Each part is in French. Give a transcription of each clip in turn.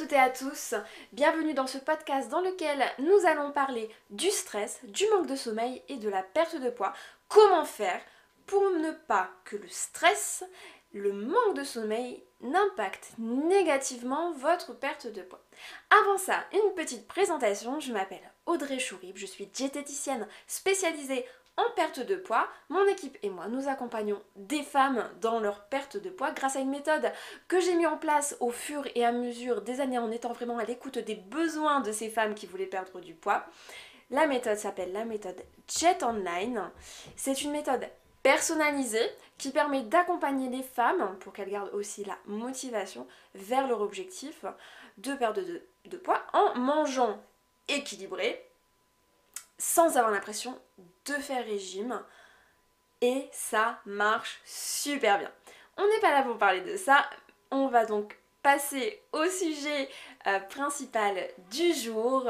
toutes et à tous, bienvenue dans ce podcast dans lequel nous allons parler du stress, du manque de sommeil et de la perte de poids. Comment faire pour ne pas que le stress, le manque de sommeil n'impacte négativement votre perte de poids. Avant ça, une petite présentation, je m'appelle Audrey Chourib, je suis diététicienne spécialisée en perte de poids. Mon équipe et moi, nous accompagnons des femmes dans leur perte de poids grâce à une méthode que j'ai mis en place au fur et à mesure des années en étant vraiment à l'écoute des besoins de ces femmes qui voulaient perdre du poids. La méthode s'appelle la méthode Jet Online. C'est une méthode personnalisée qui permet d'accompagner les femmes pour qu'elles gardent aussi la motivation vers leur objectif de perdre de, de poids en mangeant équilibré sans avoir l'impression de faire régime. Et ça marche super bien. On n'est pas là pour parler de ça. On va donc passer au sujet euh, principal du jour.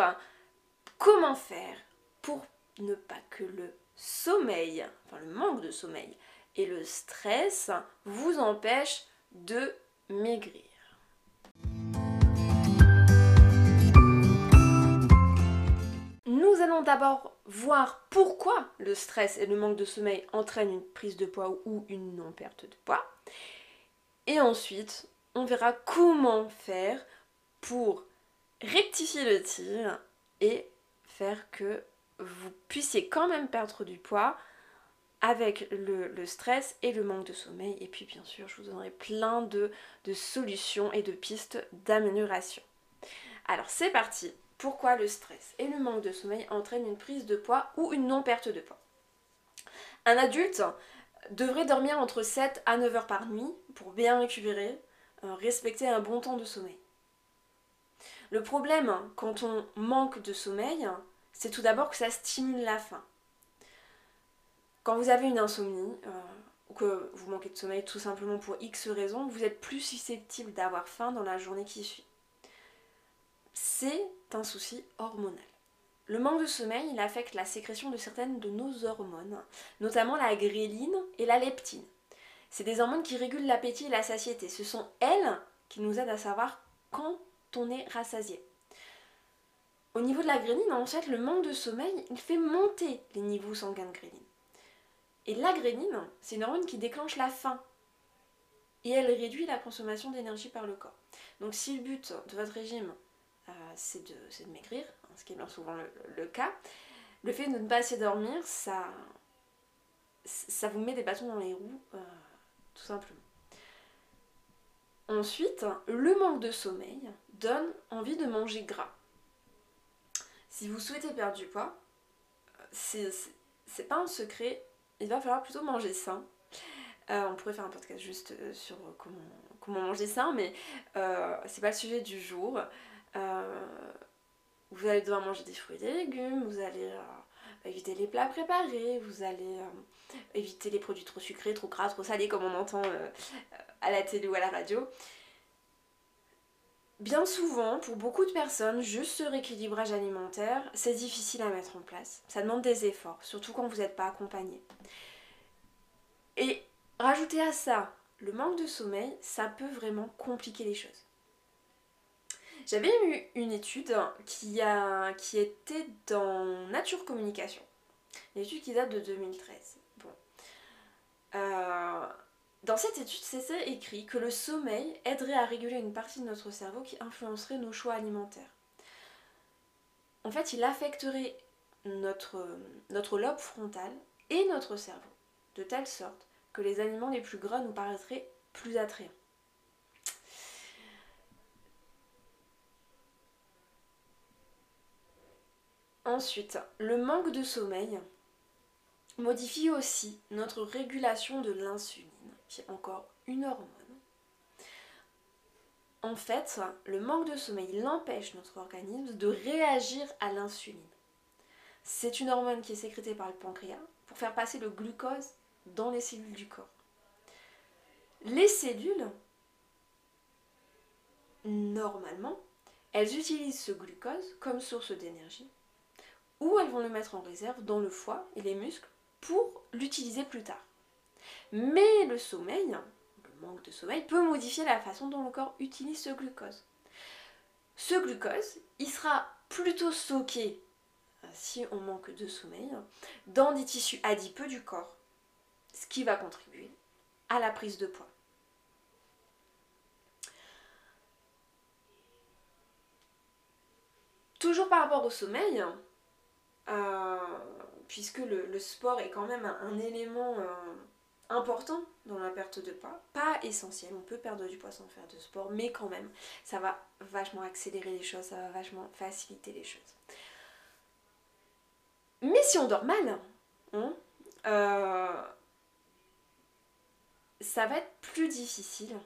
Comment faire pour ne pas que le sommeil, enfin le manque de sommeil et le stress vous empêchent de maigrir? Nous allons d'abord voir pourquoi le stress et le manque de sommeil entraînent une prise de poids ou une non-perte de poids. Et ensuite, on verra comment faire pour rectifier le tir et faire que vous puissiez quand même perdre du poids avec le, stress et le manque de sommeil. Et puis bien sûr, je vous donnerai plein de, de solutions et de pistes d'amélioration. Alors c'est parti pourquoi le stress et le manque de sommeil entraînent une prise de poids ou une non-perte de poids? Un adulte devrait dormir entre 7 à 9 heures par nuit pour bien récupérer, euh, respecter un bon temps de sommeil. Le problème quand on manque de sommeil, c'est tout d'abord que ça stimule la faim. Quand vous avez une insomnie, euh, ou que vous manquez de sommeil tout simplement pour X raisons, vous êtes plus susceptible d'avoir faim dans la journée qui suit c'est un souci hormonal. Le manque de sommeil, il affecte la sécrétion de certaines de nos hormones, notamment la gréline et la leptine. C'est des hormones qui régulent l'appétit et la satiété. Ce sont elles qui nous aident à savoir quand on est rassasié. Au niveau de la gréline, en fait, le manque de sommeil, il fait monter les niveaux sanguins de gréline. Et la gréline, c'est une hormone qui déclenche la faim. Et elle réduit la consommation d'énergie par le corps. Donc si le but de votre régime, euh, c'est de, maigrir, hein, ce qui est bien souvent le, cas. Le fait de ne pas assez dormir, ça, ça vous met des bâtons dans les roues, euh, tout simplement. Ensuite, le manque de sommeil donne envie de manger gras. Si vous souhaitez perdre du poids, c'est pas un secret, il va falloir plutôt manger sain. Euh, on pourrait faire un podcast juste sur comment, comment manger sain, mais c'est pas le sujet du jour. Euh, vous allez devoir manger des fruits et des légumes, vous allez euh, éviter les plats préparés, vous allez euh, éviter les produits trop sucrés, trop gras, trop salés comme on entend à la télé ou à la radio. Bien souvent, pour beaucoup de personnes, juste ce rééquilibrage alimentaire, c'est difficile à mettre en place. Ça demande des efforts, surtout quand vous n'êtes pas accompagné. Et rajouter à ça le manque de sommeil, ça peut vraiment compliquer les choses. J'avais eu une étude qui, était dans Nature Communication. Une étude qui date de 2013. Bon. Euh, dans cette étude, c'est écrit que le sommeil aiderait à réguler une partie de notre cerveau qui influencerait nos choix alimentaires. En fait, il affecterait notre, notre lobe frontal et notre cerveau, de telle sorte que les aliments les plus gras nous paraîtraient plus attrayants. Ensuite, le manque de sommeil modifie aussi notre régulation de l'insuline, qui est encore une hormone. En fait, le manque de sommeil l'empêche notre organisme de réagir à l'insuline. C'est une hormone qui est sécrétée par le pancréas pour faire passer le glucose dans les cellules du corps. Les cellules, normalement, elles utilisent ce glucose comme source d'énergie ou elles vont le mettre en réserve dans le foie et les muscles pour l'utiliser plus tard. Mais le sommeil, le manque de sommeil, peut modifier la façon dont le corps utilise ce glucose. ce glucose, il sera plutôt stocké, euh, si on manque de sommeil, dans des tissus adipeux du corps, ce qui va contribuer à la prise de poids. Toujours par rapport au sommeil, euh, puisque le, sport est quand même un, élément euh, important dans la perte de poids. Pas essentiel, on peut perdre du poids sans faire de sport, mais quand même, ça va vachement accélérer les choses, ça va vachement faciliter les choses. Mais si on dort mal, hein, euh, ça va être plus difficile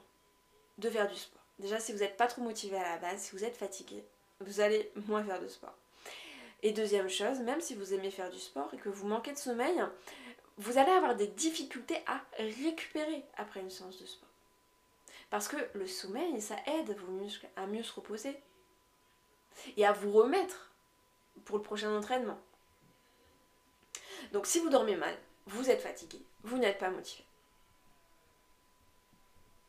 de faire du sport. Déjà, si vous n'êtes pas trop motivé à la base, si vous êtes fatigué, vous allez moins faire de sport. Et deuxième chose, même si vous aimez faire du sport et que vous manquez de sommeil, vous allez avoir des difficultés à récupérer après une séance de sport. Parce que le sommeil, ça aide vos muscles à mieux se reposer et à vous remettre pour le prochain entraînement. Donc si vous dormez mal, vous êtes fatigué, vous n'êtes pas motivé.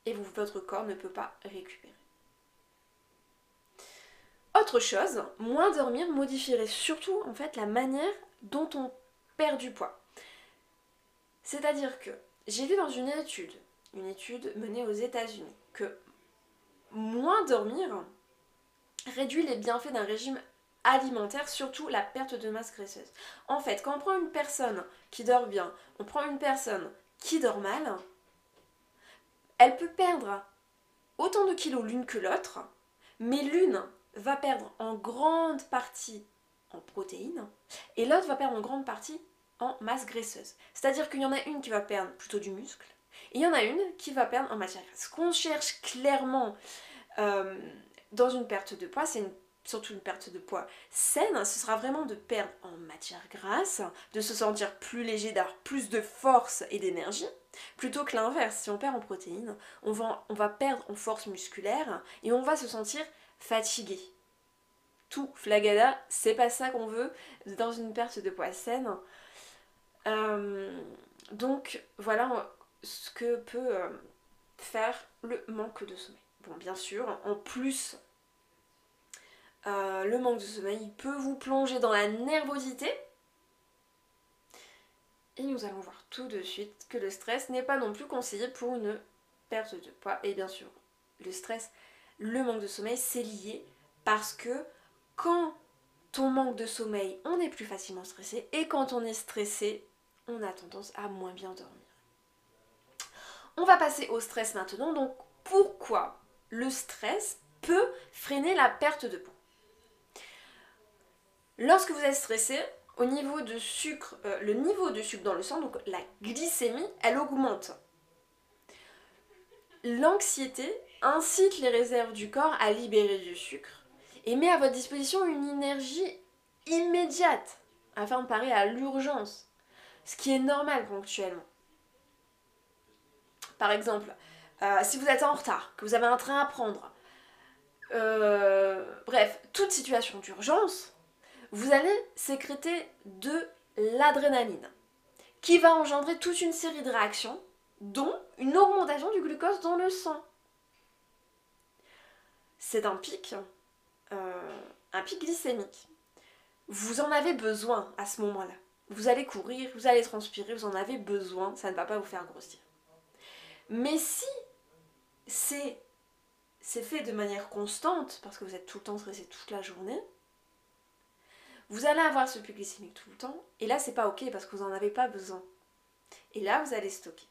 Et votre corps ne peut pas récupérer. Autre chose, moins dormir modifierait surtout en fait la manière dont on perd du poids. C'est-à-dire que j'ai lu dans une étude, une étude menée aux États-Unis, que moins dormir réduit les bienfaits d'un régime alimentaire, surtout la perte de masse graisseuse. En fait, quand on prend une personne qui dort bien, on prend une personne qui dort mal, elle peut perdre autant de kilos l'une que l'autre, mais l'une va perdre en grande partie en protéines et l'autre va perdre en grande partie en masse graisseuse. C'est-à-dire qu'il y en a une qui va perdre plutôt du muscle, et il y en a une qui va perdre en matière grasse. Ce qu'on cherche clairement euh, dans une perte de poids, c'est surtout une perte de poids saine, ce sera vraiment de perdre en matière grasse, de se sentir plus léger, d'avoir plus de force et d'énergie, plutôt que l'inverse. Si on perd en protéines, on va, on va perdre en force musculaire et on va se sentir fatigué tout flagada, c'est pas ça qu'on veut dans une perte de poids saine. Euh, donc voilà ce que peut euh, faire le manque de sommeil. Bon, bien sûr, en plus, euh, le manque de sommeil peut vous plonger dans la nervosité. Et nous allons voir tout de suite que le stress n'est pas non plus conseillé pour une perte de poids. Et bien sûr, le stress, le manque de sommeil, c'est lié parce que quand on manque de sommeil, on est plus facilement stressé et quand on est stressé, on a tendance à moins bien dormir. On va passer au stress maintenant. Donc pourquoi le stress peut freiner la perte de poids? Lorsque vous êtes stressé, au niveau de sucre, euh, le niveau de sucre dans le sang, donc la glycémie, elle augmente. L'anxiété incite les réserves du corps à libérer du sucre et met à votre disposition une énergie immédiate afin de parer à l'urgence, ce qui est normal ponctuellement. Par exemple, euh, si vous êtes en retard, que vous avez un train à prendre, euh, bref, toute situation d'urgence, vous allez sécréter de l'adrénaline, qui va engendrer toute une série de réactions, dont une augmentation du glucose dans le sang. C'est un pic euh, un pic glycémique, vous en avez besoin à ce moment-là. Vous allez courir, vous allez transpirer, vous en avez besoin, ça ne va pas vous faire grossir. Mais si c'est fait de manière constante, parce que vous êtes tout le temps stressé toute la journée, vous allez avoir ce pic glycémique tout le temps, et là c'est pas ok parce que vous n'en avez pas besoin. Et là vous allez stocker.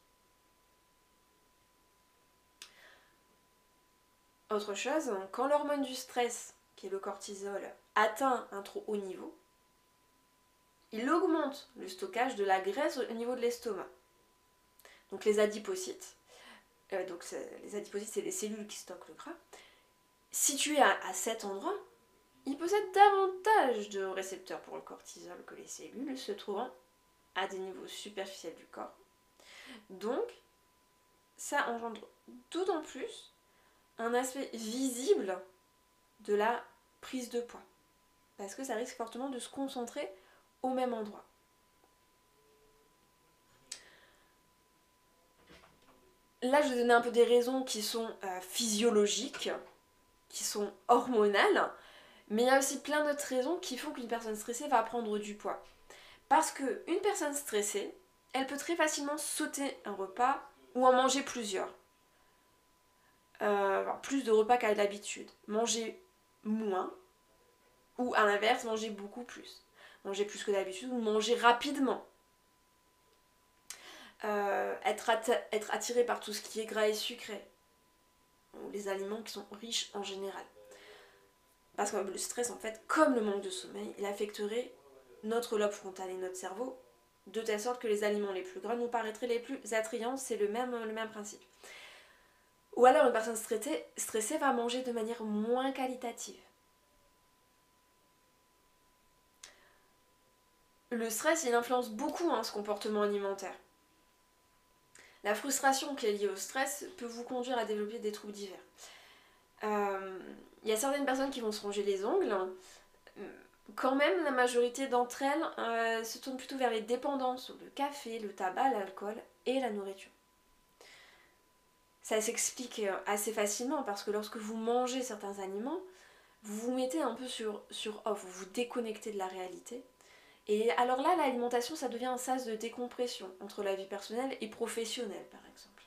Autre chose, quand l'hormone du stress qui est le cortisol, atteint un trop haut niveau, il augmente le stockage de la graisse au niveau de l'estomac. Donc les adipocytes, euh, donc les adipocytes c'est les cellules qui stockent le gras, situés à, à cet endroit, ils possèdent davantage de récepteurs pour le cortisol que les cellules se trouvant à des niveaux superficiels du corps. Donc, ça engendre d'autant plus un aspect visible de la prise de poids. Parce que ça risque fortement de se concentrer au même endroit. Là, je vais donner un peu des raisons qui sont euh, physiologiques. qui sont hormonales, mais il y a aussi plein d'autres raisons qui font qu'une personne stressée va prendre du poids. Parce qu'une personne stressée, elle peut très facilement sauter un repas ou en manger plusieurs. Euh, plus de repas qu'à l'habitude. Manger moins ou à l'inverse, manger beaucoup plus. Manger plus que d'habitude ou manger rapidement. Euh, être, attiré par tout ce qui est gras et sucré. Ou les aliments qui sont riches en général. Parce que le stress, en fait, comme le manque de sommeil, il affecterait notre lobe frontal et notre cerveau de telle sorte que les aliments les plus gras nous paraîtraient les plus attrayants. C'est le même principe. Ou alors une personne stressée, va manger de manière moins qualitative. Le stress, il influence beaucoup hein, ce comportement alimentaire. La frustration qui est liée au stress peut vous conduire à développer des troubles divers. Euh, il y a certaines personnes qui vont se ronger les ongles. Quand même, la majorité d'entre elles euh, se tournent plutôt vers les dépendances, le café, le tabac, l'alcool et la nourriture. Ça s'explique euh, assez facilement parce que lorsque vous mangez certains aliments, vous vous mettez un peu sur, sur off, vous vous déconnectez de la réalité. Et alors là, l'alimentation, ça devient un sas de décompression entre la vie personnelle et professionnelle, par exemple.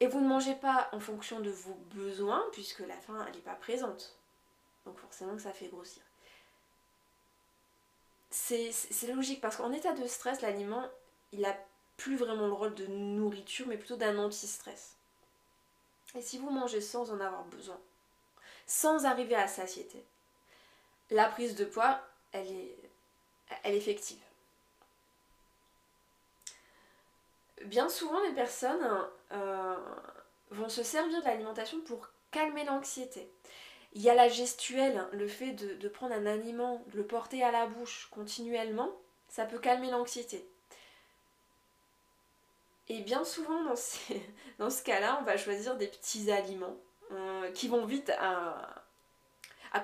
Et vous ne mangez pas en fonction de vos besoins, puisque la faim, elle n'est pas présente. Donc forcément ça fait grossir. C'est logique, parce qu'en état de stress, l'aliment, il n'a plus vraiment le rôle de nourriture, mais plutôt d'un anti-stress. Et si vous mangez sans en avoir besoin, sans arriver à satiété, la prise de poids, elle est, elle effective. Bien souvent, les personnes euh, vont se servir de l'alimentation pour calmer l'anxiété. Il y a la gestuelle, le fait de, prendre un aliment, de le porter à la bouche continuellement, ça peut calmer l'anxiété. Et bien souvent, dans, dans ce cas-là, on va choisir des petits aliments euh, qui vont vite à,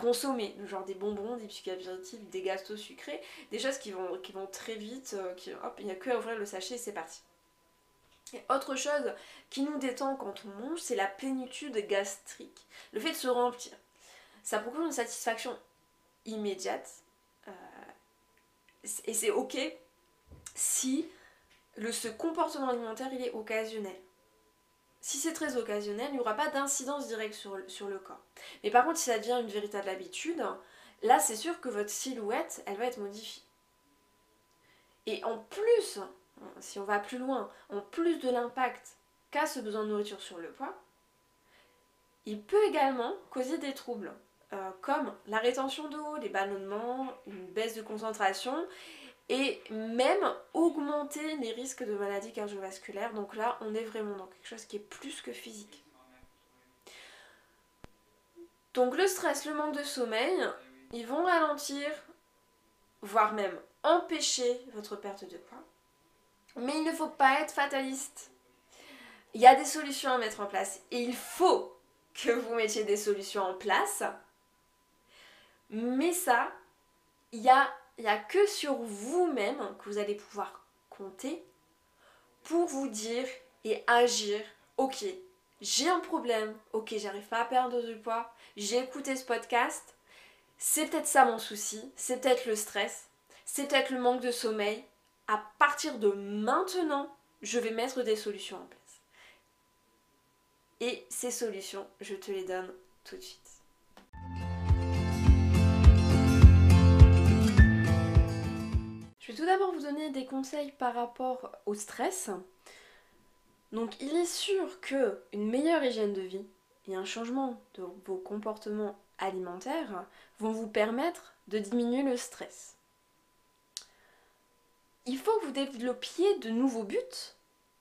consommer, genre des bonbons, des apéritifs, des gâteaux sucrés, des choses qui vont, qui vont très vite, euh, qui, hop, il n'y a que à ouvrir le sachet et c'est parti. Et autre chose qui nous détend quand on mange, c'est la plénitude gastrique, le fait de se remplir. Ça procure une satisfaction immédiate euh, et c'est ok si le, ce comportement alimentaire il est occasionnel. Si c'est très occasionnel, il n'y aura pas d'incidence directe sur, le corps. Mais par contre, si ça devient une véritable habitude, là c'est sûr que votre silhouette, elle va être modifiée. Et en plus, si on va plus loin, en plus de l'impact qu'a ce besoin de nourriture sur le poids, il peut également causer des troubles, euh, comme la rétention d'eau, les ballonnements, une baisse de concentration et même augmenter les risques de maladies cardiovasculaires. Donc là, on est vraiment dans quelque chose qui est plus que physique. Donc le stress, le manque de sommeil, ils vont ralentir, voire même empêcher votre perte de poids. Mais il ne faut pas être fataliste. Il y a des solutions à mettre en place et il faut que vous mettiez des solutions en place. Mais ça, il n'y a il n'y a que sur vous-même que vous allez pouvoir compter pour vous dire et agir, ok, j'ai un problème, ok, j'arrive pas à perdre du poids, j'ai écouté ce podcast, c'est peut-être ça mon souci, c'est peut-être le stress, c'est peut-être le manque de sommeil. À partir de maintenant, je vais mettre des solutions en place. Et ces solutions, je te les donne tout de suite. Je vais tout d'abord vous donner des conseils par rapport au stress. Donc il est sûr que une meilleure hygiène de vie et un changement de vos comportements alimentaires vont vous permettre de diminuer le stress. Il faut que vous développiez de nouveaux buts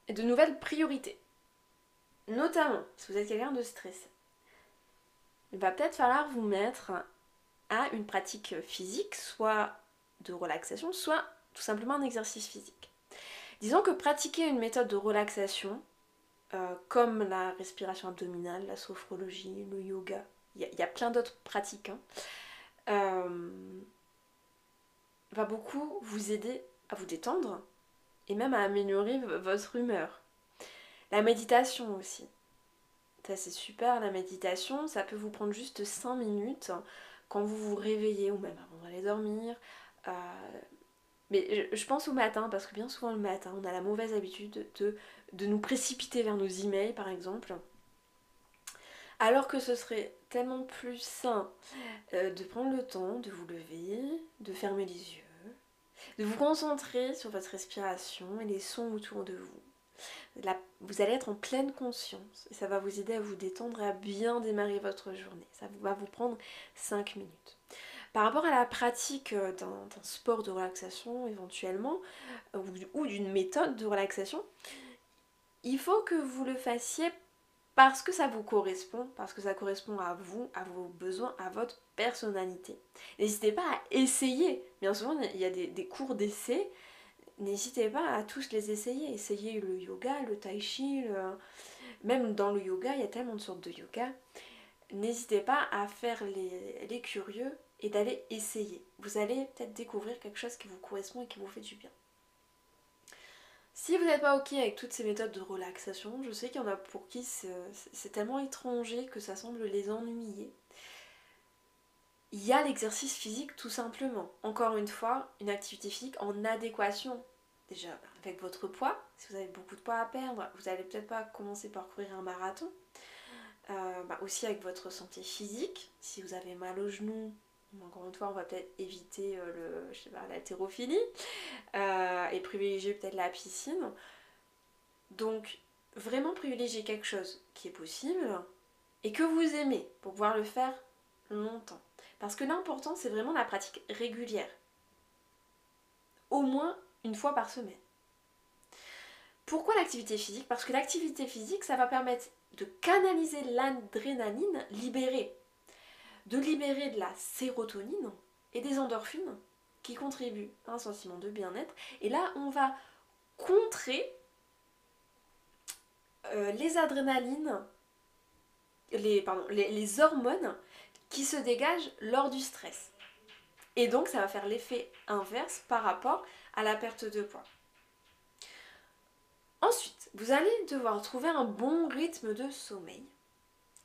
et de nouvelles priorités. Notamment si vous êtes quelqu'un de stressé. Il va peut-être falloir vous mettre à une pratique physique, soit de relaxation, soit tout simplement un exercice physique. Disons que pratiquer une méthode de relaxation, euh, comme la respiration abdominale, la sophrologie, le yoga, il y, a plein d'autres pratiques, hein, euh, va beaucoup vous aider à vous détendre et même à améliorer votre humeur. La méditation aussi. Ça c'est super la méditation, ça peut vous prendre juste 5 minutes quand vous vous réveillez ou même avant d'aller dormir. Euh, mais je, pense au matin parce que bien souvent le matin on a la mauvaise habitude de, nous précipiter vers nos emails par exemple. Alors que ce serait tellement plus sain euh, de prendre le temps de vous lever, de fermer les yeux, de vous concentrer sur votre respiration et les sons autour de vous vous allez être en pleine conscience et ça va vous aider à vous détendre et à bien démarrer votre journée. Ça va vous prendre 5 minutes. Par rapport à la pratique euh, d'un sport de relaxation éventuellement, euh, ou d'une méthode de relaxation, il faut que vous le fassiez parce que ça vous correspond, parce que ça correspond à vous, à vos besoins, à votre personnalité. N'hésitez pas à essayer. Bien souvent, il y a des cours d'essai n'hésitez pas à tous les essayer. Essayez le yoga, le tai chi, même dans le yoga, il y a tellement de sortes de yoga. N'hésitez pas à faire les, curieux et d'aller essayer. Vous allez peut-être découvrir quelque chose qui vous correspond et qui vous fait du bien. Si vous n'êtes pas ok avec toutes ces méthodes de relaxation, je sais qu'il y en a pour qui c'est tellement étranger que ça semble les ennuyer il y a l'exercice physique tout simplement. Encore une fois, une activité physique en adéquation déjà avec votre poids. Si vous avez beaucoup de poids à perdre, vous n'allez peut-être pas commencer par courir un marathon. Euh, bah, aussi avec votre santé physique. Si vous avez mal au genou, encore une fois, on va peut-être éviter euh, le, je euh, et privilégier peut-être la piscine. Donc, vraiment privilégier quelque chose qui est possible et que vous aimez pour pouvoir le faire longtemps. Parce que l'important, c'est vraiment la pratique régulière. Au moins une fois par semaine. Pourquoi l'activité physique? Parce que l'activité physique, ça va permettre de canaliser l'adrénaline libérée, de libérer de la sérotonine et des endorphines qui contribuent à un sentiment de bien-être. Et là, on va contrer euh, les adrénalines, pardon, les hormones qui se dégagent lors du stress. Et donc ça va faire l'effet inverse par rapport à la perte de poids. Ensuite, vous allez devoir trouver un bon rythme de sommeil.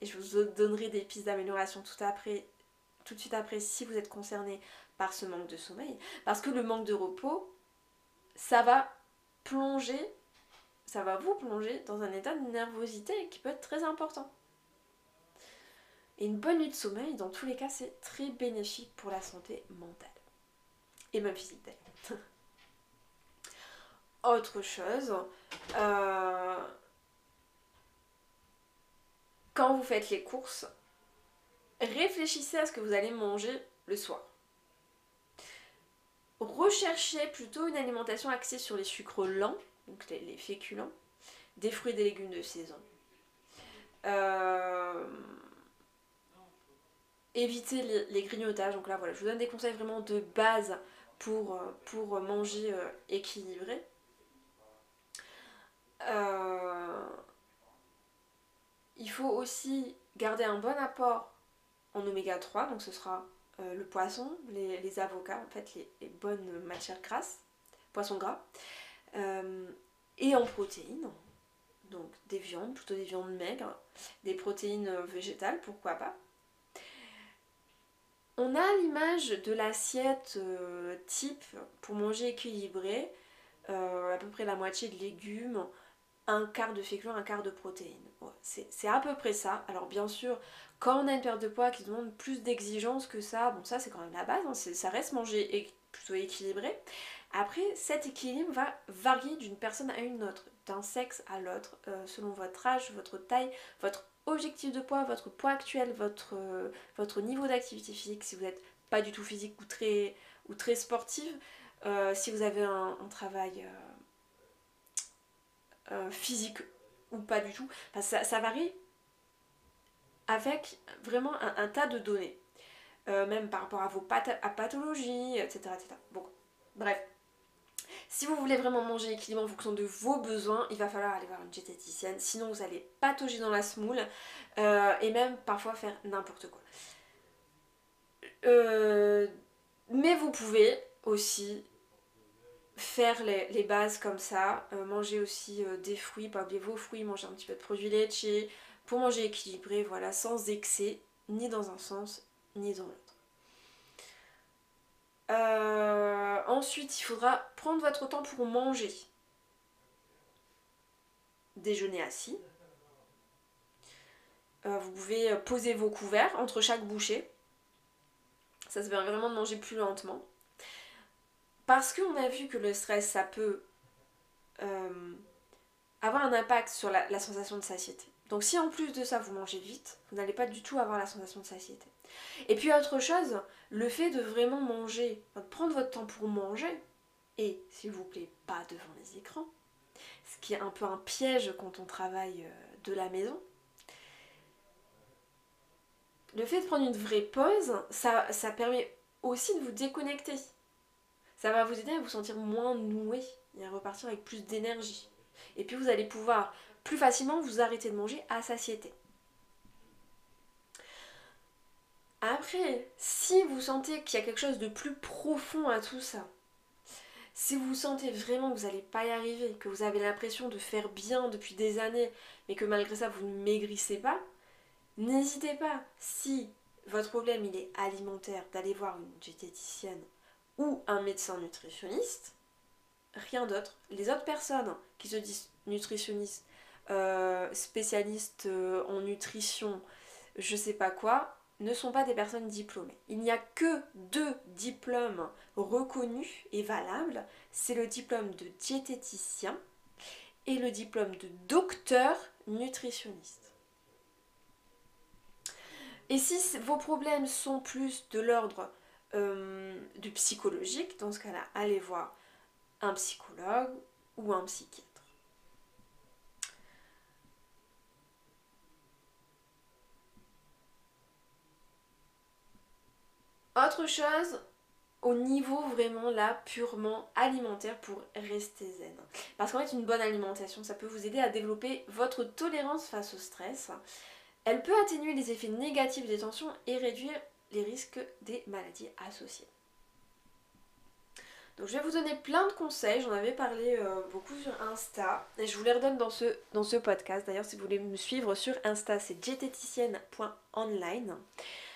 Et je vous donnerai des pistes d'amélioration tout, après, tout de suite après si vous êtes concerné par ce manque de sommeil. Parce que le manque de repos, ça va plonger, ça va vous plonger dans un état de nervosité qui peut être très important. Et une bonne nuit de sommeil, dans tous les cas, c'est très bénéfique pour la santé mentale. Et même physique d'ailleurs. Autre chose, euh, quand vous faites les courses, réfléchissez à ce que vous allez manger le soir. Recherchez plutôt une alimentation axée sur les sucres lents, donc les, féculents, des fruits et des légumes de saison. Euh, éviter les, grignotages. Donc là, voilà, je vous donne des conseils vraiment de base pour, pour manger euh, équilibré. Euh, il faut aussi garder un bon apport en oméga 3, donc ce sera le poisson, les, avocats, en fait, les, bonnes matières grasses, poisson gras, et en protéines, donc des viandes, plutôt des viandes maigres, des protéines végétales, pourquoi pas. On a l'image de l'assiette euh, type pour manger équilibré, euh, à peu près la moitié de légumes, un quart de féculents, un quart de protéines. C'est à peu près ça. Alors bien sûr, quand on a une perte de poids qui demande plus d'exigence que ça, bon ça c'est quand même la base, hein, ça reste manger plutôt équilibré. Après, cet équilibre va varier d'une personne à une autre, d'un sexe à l'autre, euh, selon votre âge, votre taille, votre objectif de poids, votre poids actuel, votre, euh, niveau d'activité physique, si vous n'êtes pas du tout physique ou très, sportive, euh, si vous avez un, travail physique ou pas du tout, ça, varie avec vraiment un, tas de données, même par rapport à vos pathologies, etc., etc. Bon, bref, si vous voulez vraiment manger équilibré en fonction de vos besoins, il va falloir aller voir une diététicienne, sinon vous allez patauger dans la semoule euh, et même parfois faire n'importe quoi. Euh, mais vous pouvez aussi faire les, bases comme ça, euh, manger aussi des fruits, pas oublier vos fruits, manger un petit peu de produits laitiers pour manger équilibré, voilà, sans excès, ni dans un sens, ni dans l'autre. Euh, ensuite, il faudra prendre votre temps pour manger. Déjeuner assis. Euh, vous pouvez poser vos couverts entre chaque bouchée. Ça se permet vraiment de manger plus lentement. Parce qu'on a vu que le stress, ça peut euh, avoir un impact sur la, sensation de satiété. Donc si en plus de ça vous mangez vite, vous n'allez pas du tout avoir la sensation de satiété. Et puis autre chose, le fait de vraiment manger, de prendre votre temps pour manger, et s'il vous plaît pas devant les écrans, ce qui est un peu un piège quand on travaille euh, de la maison, le fait de prendre une vraie pause, ça, ça permet aussi de vous déconnecter. Ça va vous aider à vous sentir moins noué et à repartir avec plus d'énergie. Et puis vous allez pouvoir plus facilement vous arrêter de manger à satiété. Après, si vous sentez qu'il y a quelque chose de plus profond à tout ça, si vous sentez vraiment que vous n'allez pas y arriver, que vous avez l'impression de faire bien depuis des années, mais que malgré ça vous ne maigrissez pas, n'hésitez pas, si votre problème il est alimentaire, d'aller voir une diététicienne ou un médecin nutritionniste, rien d'autre. Les autres personnes qui se disent nutritionnistes, euh, spécialistes euh, en nutrition, je sais pas quoi, ne sont pas des personnes diplômées. Il n'y a que deux diplômes reconnus et valables. C'est le diplôme de diététicien et le diplôme de docteur nutritionniste. Et si vos problèmes sont plus de l'ordre euh, du psychologique, dans ce cas-là, allez voir un psychologue ou un psychiatre. Autre chose, au niveau vraiment là purement alimentaire pour rester zen. Parce qu'en fait une bonne alimentation ça peut vous aider à développer votre tolérance face au stress. Elle peut atténuer les effets négatifs des tensions et réduire les risques des maladies associées. Donc je vais vous donner plein de conseils, j'en avais parlé euh, beaucoup sur Insta et je vous les redonne dans ce, dans ce podcast. D'ailleurs si vous voulez me suivre sur Insta c'est diététicienne.online.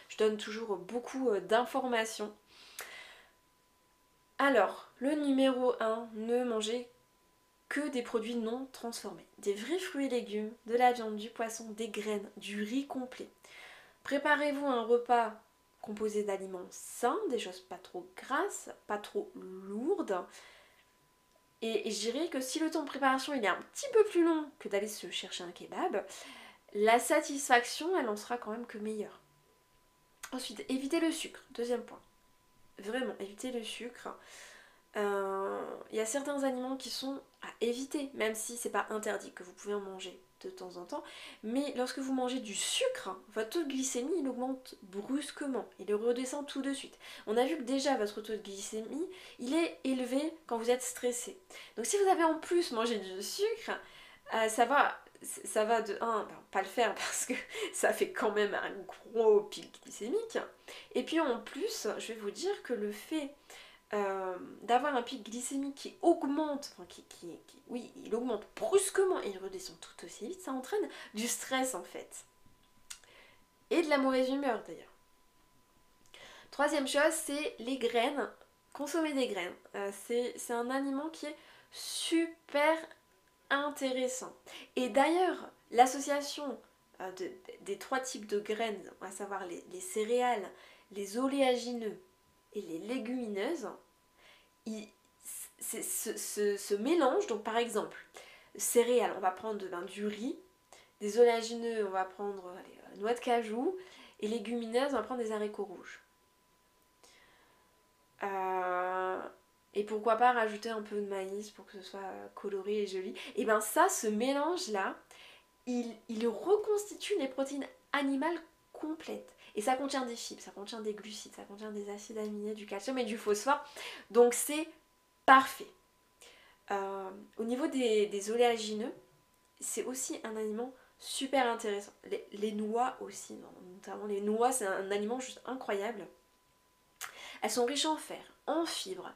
Je donne toujours beaucoup euh, d'informations. Alors, le numéro 1, ne mangez que des produits non transformés. Des vrais fruits et légumes, de la viande, du poisson, des graines, du riz complet. Préparez-vous un repas composé d'aliments sains, des choses pas trop grasses, pas trop lourdes. Et, je dirais que si le temps de préparation il est un petit peu plus long que d'aller se chercher un kebab, la satisfaction elle en sera quand même que meilleure. Ensuite, évitez le sucre, deuxième point. Vraiment, évitez le sucre. Euh, il y a certains aliments qui sont à éviter, même si c'est pas interdit, que vous pouvez en manger de temps en temps. Mais lorsque vous mangez du sucre, votre taux de glycémie il augmente brusquement, il redescend tout de suite. On a vu que déjà votre taux de glycémie il est élevé quand vous êtes stressé. Donc si vous avez en plus mangé du sucre, euh, ça va ça va de 1, ben, pas le faire parce que ça fait quand même un gros pic glycémique. Et puis en plus, je vais vous dire que le fait euh, d'avoir un pic glycémique qui augmente, enfin qui, oui, il augmente brusquement et il redescend tout aussi vite, ça entraîne du stress en fait. Et de la mauvaise humeur d'ailleurs. Troisième chose, c'est les graines. Consommer des graines. Euh, c'est un aliment qui est super intéressant. Et d'ailleurs, l'association euh, des trois types de graines, à savoir les céréales, les oléagineux et les légumineuses, ce, mélange, donc par exemple, céréales, on va prendre ben, du riz, des oléagineux, on va prendre allez, euh, noix de cajou, et légumineuses, on va prendre des haricots rouges. Euh, et pourquoi pas rajouter un peu de maïs pour que ce soit coloré et joli. Et bien ça, ce mélange-là, il reconstitue les protéines animales complètes. Et ça contient des fibres, ça contient des glucides, ça contient des acides aminés, du calcium et du phosphore. Donc c'est parfait. Euh, au niveau des, oléagineux, c'est aussi un aliment super intéressant. Les, noix aussi, notamment les noix, c'est un, aliment juste incroyable. Elles sont riches en fer, en fibres.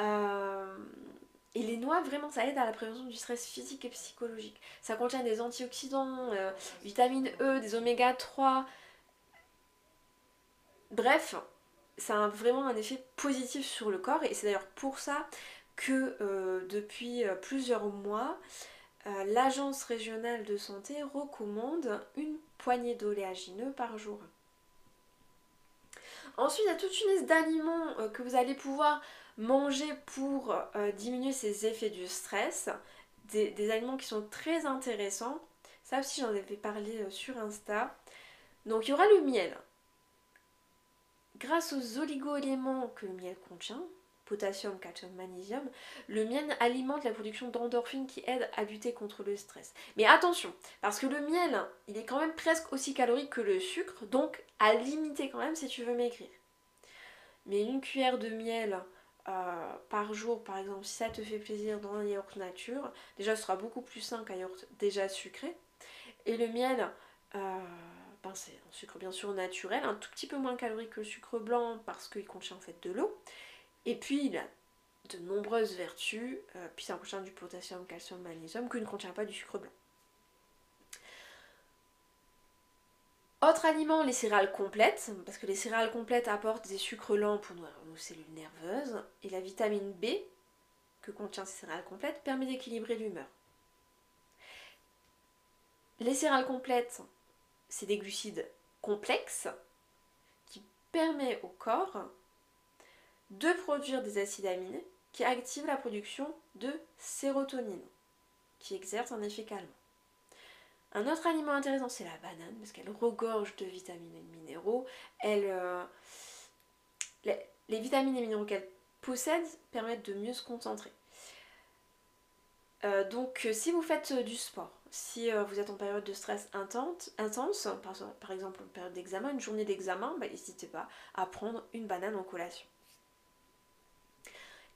Euh, Et les noix, vraiment, ça aide à la prévention du stress physique et psychologique. Ça contient des antioxydants, euh, vitamine E, des oméga 3. Bref, ça a vraiment un effet positif sur le corps et c'est d'ailleurs pour ça que euh, depuis euh, plusieurs mois, l'agence régionale de santé recommande une poignée d'oléagineux par jour. Ensuite, il y a toute une liste d'aliments que vous allez pouvoir manger pour euh, diminuer ces effets du stress, des, aliments qui sont très intéressants. Ça aussi j'en avais parlé euh, sur Insta. Donc il y aura le miel. Grâce aux oligo-éléments que le miel contient, potassium, calcium, magnésium, le miel alimente la production d'endorphines qui aident à lutter contre le stress. Mais attention, parce que le miel, il est quand même presque aussi calorique que le sucre, donc à limiter quand même si tu veux maigrir. Mais une cuillère de miel euh, par jour, par exemple, si ça te fait plaisir dans un yaourt nature, déjà ce sera beaucoup plus sain qu'un yaourt déjà sucré. Et le miel, euh, c'est un sucre bien sûr naturel, un tout petit peu moins calorique que le sucre blanc parce qu'il contient en fait de l'eau. Et puis il a de nombreuses vertus, euh, puis ça contient du potassium, calcium, magnésium que ne contient pas du sucre blanc. Autre aliment, les céréales complètes, parce que les céréales complètes apportent des sucres lents pour nos cellules nerveuses, et la vitamine B que contient ces céréales complètes permet d'équilibrer l'humeur. Les céréales complètes, c'est des glucides complexes qui permettent au corps de produire des acides aminés qui activent la production de sérotonine, qui exerce un effet calmant. Un autre aliment intéressant, c'est la banane, parce qu'elle regorge de vitamines et de minéraux. Elle, euh, les, vitamines et minéraux qu'elle possède permettent de mieux se concentrer. Euh, donc euh, si vous faites du sport, si vous êtes en période de stress intense, par, exemple en période d'examen, une journée d'examen, bah, n'hésitez pas à prendre une banane en collation.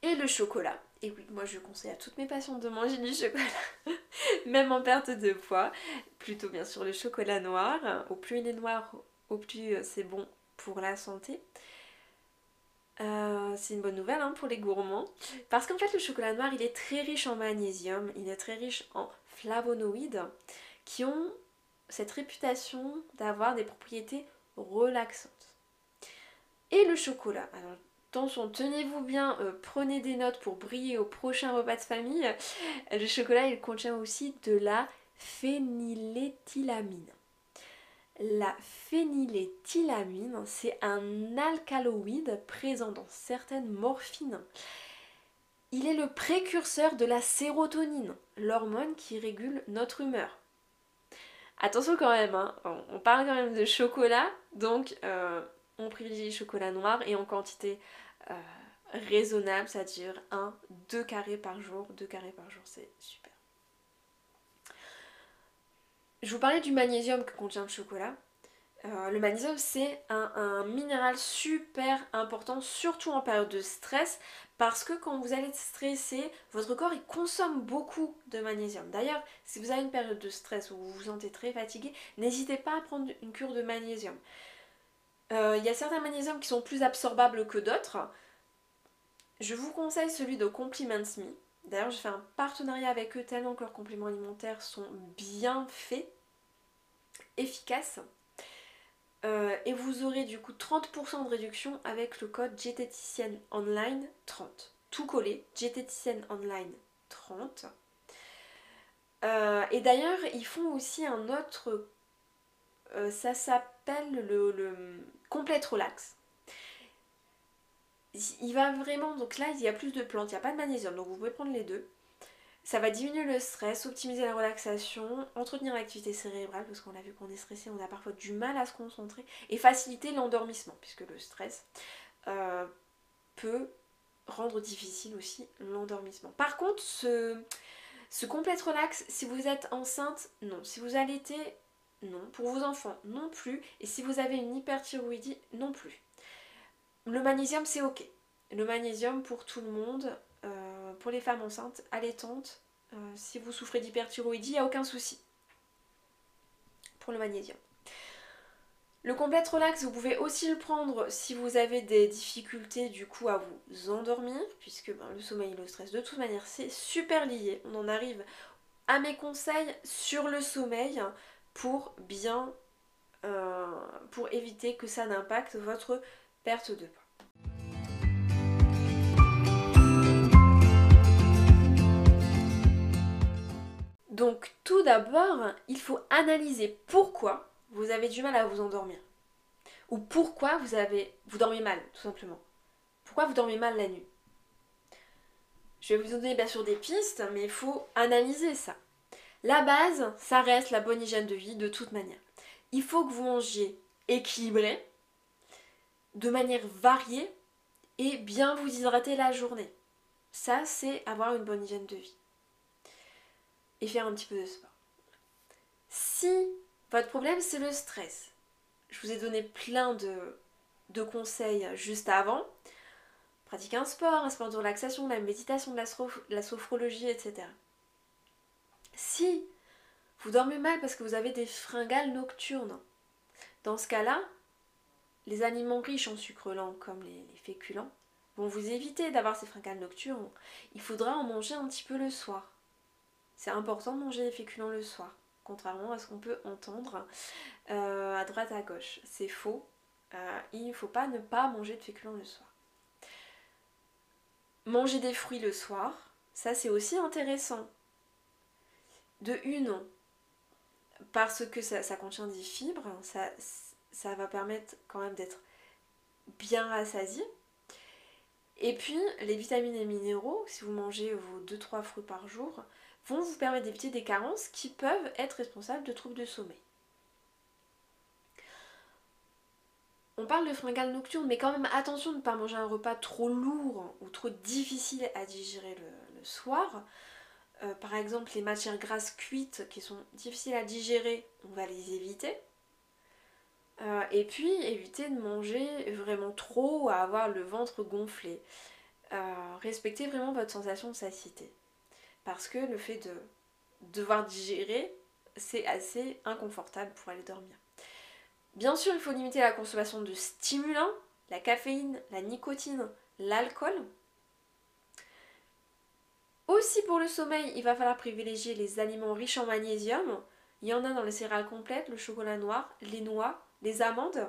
Et le chocolat. Et oui, moi je conseille à toutes mes patients de manger du chocolat, même en perte de poids. Plutôt bien sûr le chocolat noir. Au plus il est noir, au plus euh, c'est bon pour la santé. Euh, c'est une bonne nouvelle hein, pour les gourmands. Parce qu'en fait le chocolat noir il est très riche en magnésium, il est très riche en flavonoïdes qui ont cette réputation d'avoir des propriétés relaxantes. Et le chocolat, alors Attention, tenez-vous bien, euh, prenez des notes pour briller au prochain repas de famille. Le chocolat, il contient aussi de la phényléthylamine. La phényléthylamine, c'est un alcaloïde présent dans certaines morphines. Il est le précurseur de la sérotonine, l'hormone qui régule notre humeur. Attention quand même, hein, on parle quand même de chocolat, donc euh, on privilégie chocolat noir et en quantité euh, raisonnable, c'est-à-dire 1, 2 carrés par jour. 2 carrés par jour, c'est super. Je vous parlais du magnésium que contient le chocolat. Euh, le magnésium, c'est un, minéral super important, surtout en période de stress, parce que quand vous allez être stressé, votre corps consomme beaucoup de magnésium. D'ailleurs, si vous avez une période de stress où vous vous sentez très fatigué, n'hésitez pas à prendre une cure de magnésium. Euh, il y a certains magnésiums qui sont plus absorbables que d'autres. Je vous conseille celui de Compliments Me. D'ailleurs, je fais un partenariat avec eux tellement que leurs compléments alimentaires sont bien faits, efficaces. Euh, et vous aurez du coup 30% de réduction avec le code diététicienne online 30. Tout collé, diététicienne online 30. Euh, et d'ailleurs, ils font aussi un autre. ça s'appelle le, le complète relax. Il va vraiment, donc là il y a plus de plantes, il n'y a pas de magnésium, donc vous pouvez prendre les deux. Ça va diminuer le stress, optimiser la relaxation, entretenir l'activité cérébrale, parce qu'on a vu qu'on est stressé, on a parfois du mal à se concentrer, et faciliter l'endormissement, puisque le stress euh, peut rendre difficile aussi l'endormissement. Par contre, ce, ce complète relax, si vous êtes enceinte, non. Si vous allaitez, non. Pour vos enfants, non plus. Et si vous avez une hyperthyroïdie, non plus. Le magnésium, c'est ok. Le magnésium pour tout le monde, euh, pour les femmes enceintes, allaitantes, euh, si vous souffrez d'hyperthyroïdie, il n'y a aucun souci pour le magnésium. Le complète relax, vous pouvez aussi le prendre si vous avez des difficultés du coup à vous endormir, puisque ben, le sommeil et le stress de toute manière c'est super lié. On en arrive à mes conseils sur le sommeil pour bien euh, pour éviter que ça n'impacte votre perte de poids. Donc tout d'abord, il faut analyser pourquoi vous avez du mal à vous endormir. Ou pourquoi vous avez vous dormez mal, tout simplement. Pourquoi vous dormez mal la nuit Je vais vous donner bien sûr des pistes, mais il faut analyser ça. La base, ça reste la bonne hygiène de vie de toute manière. Il faut que vous mangiez équilibré, de manière variée et bien vous hydrater la journée. Ça, c'est avoir une bonne hygiène de vie. Et faire un petit peu de sport. Si votre problème, c'est le stress. Je vous ai donné plein de, conseils juste avant. Pratiquer un sport, un sport de relaxation, la méditation, la, la sophrologie, etc. Si vous dormez mal parce que vous avez des fringales nocturnes, dans ce cas-là, les aliments riches en sucre lent, comme les féculents, vont vous éviter d'avoir ces fringales nocturnes. Il faudra en manger un petit peu le soir. C'est important de manger les féculents le soir contrairement à ce qu'on peut entendre euh, à droite à gauche. C'est faux. Euh, il ne faut pas ne pas manger de féculents le soir. Manger des fruits le soir, ça c'est aussi intéressant. De une, parce que ça, contient des fibres, ça, ça va permettre quand même d'être bien rassasié. Et puis, les vitamines et minéraux, si vous mangez vos 2-3 fruits par jour, vont vous permettre d'éviter des carences qui peuvent être responsables de troubles de sommeil. On parle de fringales nocturnes, mais quand même attention de ne pas manger un repas trop lourd ou trop difficile à digérer le, soir. Euh, par exemple, les matières grasses cuites qui sont difficiles à digérer, on va les éviter. Euh, et puis éviter de manger vraiment trop à avoir le ventre gonflé. Euh, respectez vraiment votre sensation de satiété parce que le fait de devoir digérer, c'est assez inconfortable pour aller dormir. Bien sûr, il faut limiter la consommation de stimulants, la caféine, la nicotine, l'alcool. Aussi pour le sommeil, il va falloir privilégier les aliments riches en magnésium. Il y en a dans les céréales complètes, le chocolat noir, les noix, les amandes.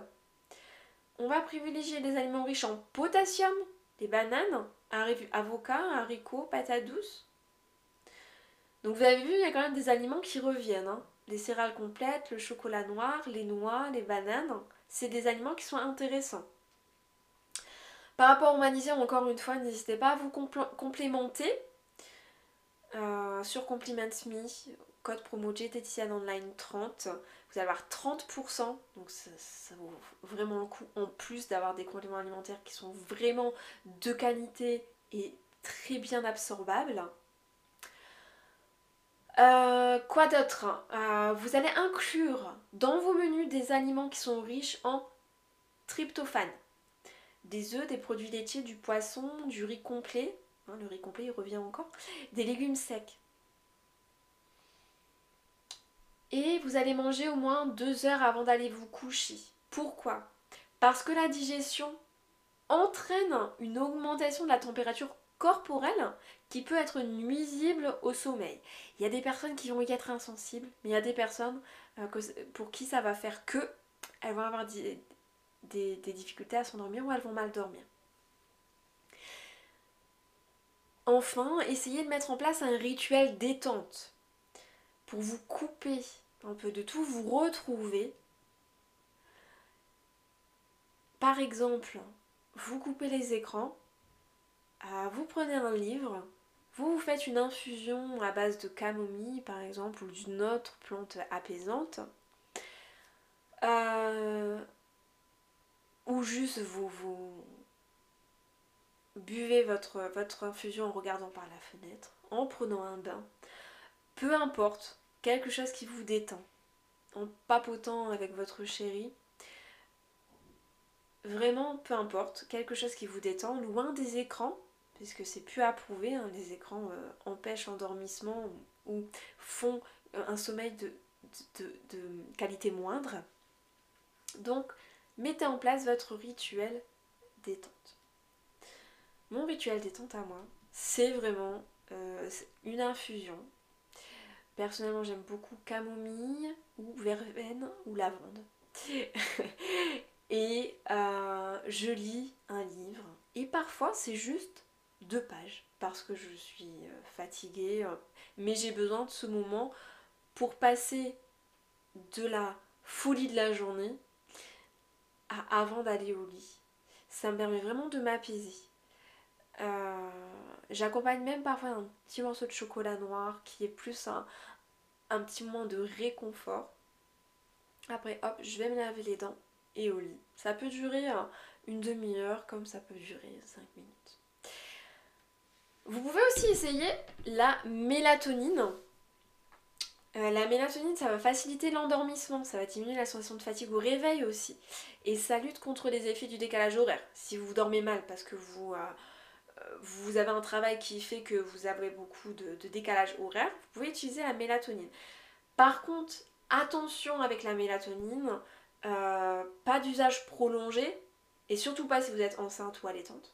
On va privilégier les aliments riches en potassium, les bananes, avocats, haricots, patates douces. Donc vous avez vu, il y a quand même des aliments qui reviennent. Hein. Les céréales complètes, le chocolat noir, les noix, les bananes, c'est des aliments qui sont intéressants. Par rapport au magnésium, encore une fois, n'hésitez pas à vous complémenter euh, sur Compliment Me, code promo JTTian Online 30. Vous allez avoir 30%, donc ça, vaut vraiment le coup en plus d'avoir des compléments alimentaires qui sont vraiment de qualité et très bien absorbables. Euh, quoi d'autre euh, Vous allez inclure dans vos menus des aliments qui sont riches en tryptophane. Des œufs, des produits laitiers, du poisson, du riz complet. Hein, le riz complet, il revient encore. Des légumes secs. Et vous allez manger au moins deux heures avant d'aller vous coucher. Pourquoi? Parce que la digestion entraîne une augmentation de la température corporelle qui peut être nuisible au sommeil. Il y a des personnes qui vont y être insensibles, mais il y a des personnes euh, pour qui ça va faire que elles vont avoir des, des difficultés à s'endormir ou elles vont mal dormir. Enfin, essayez de mettre en place un rituel détente pour vous couper un peu de tout, vous retrouver. Par exemple, vous coupez les écrans, vous prenez un livre, vous vous faites une infusion à base de camomille par exemple ou d'une autre plante apaisante. Euh, ou juste vous, vous buvez votre, votre infusion en regardant par la fenêtre, en prenant un bain. Peu importe, quelque chose qui vous détend. En papotant avec votre chéri. Vraiment, peu importe, quelque chose qui vous détend, loin des écrans, puisque c'est plus approuvé, hein, les écrans euh, empêchent l'endormissement ou, font euh, un sommeil de, qualité moindre. Donc, mettez en place votre rituel détente. Mon rituel détente à moi, c'est vraiment euh, une infusion. Personnellement, j'aime beaucoup camomille ou verveine ou lavande. et euh, je lis un livre. Et parfois, c'est juste deux pages parce que je suis euh, fatiguée. mais j'ai besoin de ce moment pour passer de la folie de la journée avant d'aller au lit. Ça me permet vraiment de m'apaiser. Euh, j'accompagne même parfois un petit morceau de chocolat noir qui est plus un, un petit moment de réconfort. Après, hop, je vais me laver les dents et au lit. Ça peut durer une demi-heure comme ça peut durer 5 minutes. Vous pouvez aussi essayer la mélatonine. Euh, la mélatonine, ça va faciliter l'endormissement, ça va diminuer la sensation de fatigue au réveil aussi. Et ça lutte contre les effets du décalage horaire. Si vous dormez mal parce que vous, euh, vous avez un travail qui fait que vous avez beaucoup de, décalage horaire, vous pouvez utiliser la mélatonine. Par contre, attention avec la mélatonine, euh, pas d'usage prolongé, et surtout pas si vous êtes enceinte ou allaitante.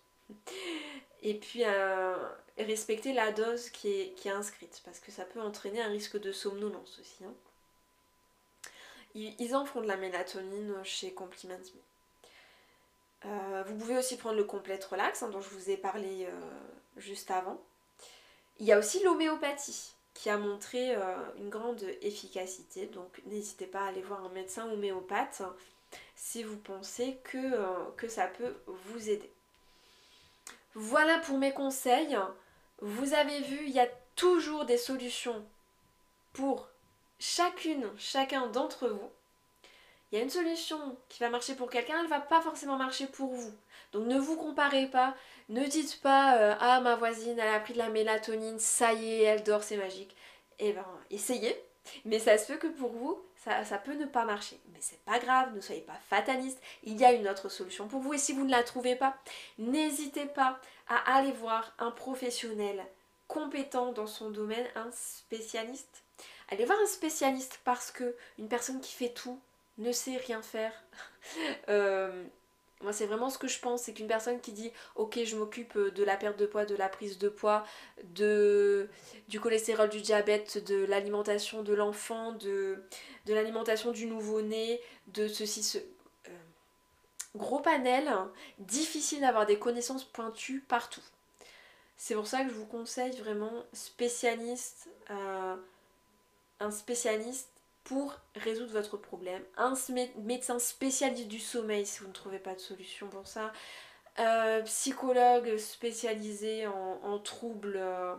Et puis euh, respecter la dose qui est, inscrite, parce que ça peut entraîner un risque de somnolence aussi. Hein. Ils, en font de la mélatonine chez Compliment Me. Euh, vous pouvez aussi prendre le complète relax hein, dont je vous ai parlé juste avant. Il y a aussi l'homéopathie qui a montré euh, une grande efficacité. Donc n'hésitez pas à aller voir un médecin homéopathe si vous pensez que, que ça peut vous aider. Voilà pour mes conseils. Vous avez vu, il y a toujours des solutions pour chacune, chacun d'entre vous il y a une solution qui va marcher pour quelqu'un, elle ne va pas forcément marcher pour vous. Donc ne vous comparez pas, ne dites pas euh, ah ma voisine elle a pris de la mélatonine, ça y est, elle dort, c'est magique. Eh ben essayez, mais ça se peut que pour vous ça, ça peut ne pas marcher. Mais c'est pas grave, ne soyez pas fataliste, il y a une autre solution pour vous et si vous ne la trouvez pas, n'hésitez pas à aller voir un professionnel compétent dans son domaine, un spécialiste. Allez voir un spécialiste parce que une personne qui fait tout, ne sait rien faire. Euh, moi, c'est vraiment ce que je pense, c'est qu'une personne qui dit ok, je m'occupe de la perte de poids, de la prise de poids, du cholestérol, du diabète, de l'alimentation de l'enfant, de, de l'alimentation du nouveau-né, de ceci, ce euh, gros panel, difficile d'avoir des connaissances pointues partout. C'est pour ça que je vous conseille vraiment spécialiste, euh, un spécialiste pour résoudre votre problème. Un médecin spécialiste du sommeil si vous ne trouvez pas de solution pour ça. Euh, psychologue spécialisé en, troubles euh,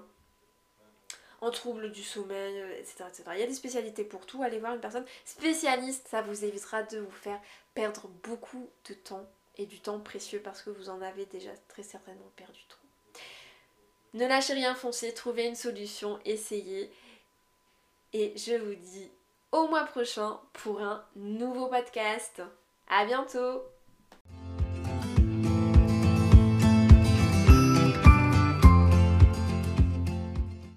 en troubles du sommeil, etc., euh, etc. Il y a des spécialités pour tout. Allez voir une personne spécialiste, ça vous évitera de vous faire perdre beaucoup de temps et du temps précieux parce que vous en avez déjà très certainement perdu trop. Ne lâchez rien, foncez, trouvez une solution, essayez. Et je vous dis au mois prochain pour un nouveau podcast. À bientôt